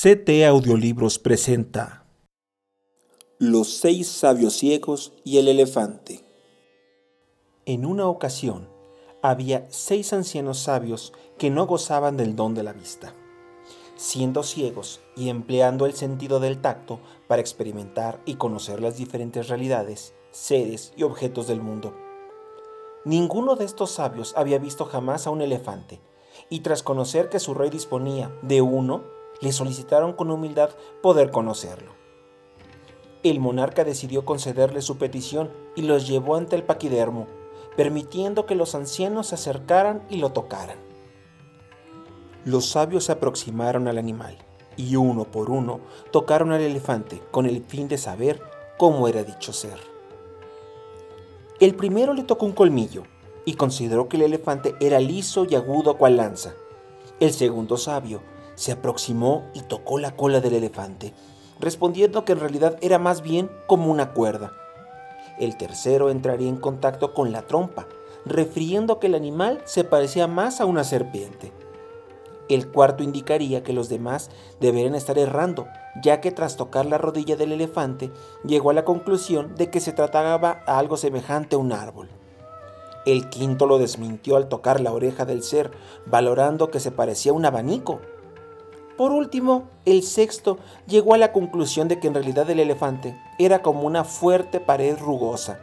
CT Audiolibros presenta Los seis sabios ciegos y el elefante. En una ocasión, había seis ancianos sabios que no gozaban del don de la vista. Siendo ciegos y empleando el sentido del tacto para experimentar y conocer las diferentes realidades, seres y objetos del mundo. Ninguno de estos sabios había visto jamás a un elefante, y tras conocer que su rey disponía de uno, le solicitaron con humildad poder conocerlo. El monarca decidió concederle su petición y los llevó ante el paquidermo, permitiendo que los ancianos se acercaran y lo tocaran. Los sabios se aproximaron al animal y uno por uno tocaron al elefante con el fin de saber cómo era dicho ser. El primero le tocó un colmillo y consideró que el elefante era liso y agudo cual lanza. El segundo sabio se aproximó y tocó la cola del elefante, respondiendo que en realidad era más bien como una cuerda. El tercero entraría en contacto con la trompa, refiriendo que el animal se parecía más a una serpiente. El cuarto indicaría que los demás deberían estar errando, ya que tras tocar la rodilla del elefante llegó a la conclusión de que se trataba a algo semejante a un árbol. El quinto lo desmintió al tocar la oreja del ser, valorando que se parecía a un abanico. Por último, el sexto llegó a la conclusión de que en realidad el elefante era como una fuerte pared rugosa,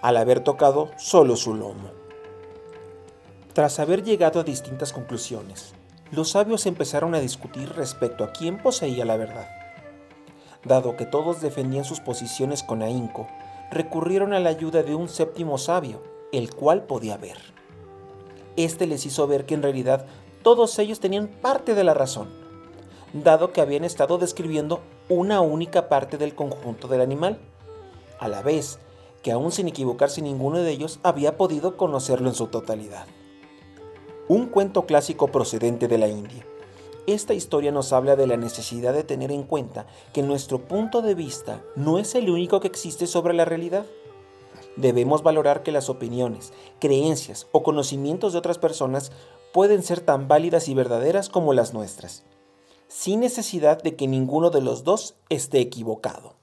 al haber tocado solo su lomo. Tras haber llegado a distintas conclusiones, los sabios empezaron a discutir respecto a quién poseía la verdad. Dado que todos defendían sus posiciones con ahínco, recurrieron a la ayuda de un séptimo sabio, el cual podía ver. Este les hizo ver que en realidad todos ellos tenían parte de la razón, dado que habían estado describiendo una única parte del conjunto del animal, a la vez que aún sin equivocarse ninguno de ellos había podido conocerlo en su totalidad. Un cuento clásico procedente de la India. Esta historia nos habla de la necesidad de tener en cuenta que nuestro punto de vista no es el único que existe sobre la realidad. Debemos valorar que las opiniones, creencias o conocimientos de otras personas pueden ser tan válidas y verdaderas como las nuestras sin necesidad de que ninguno de los dos esté equivocado.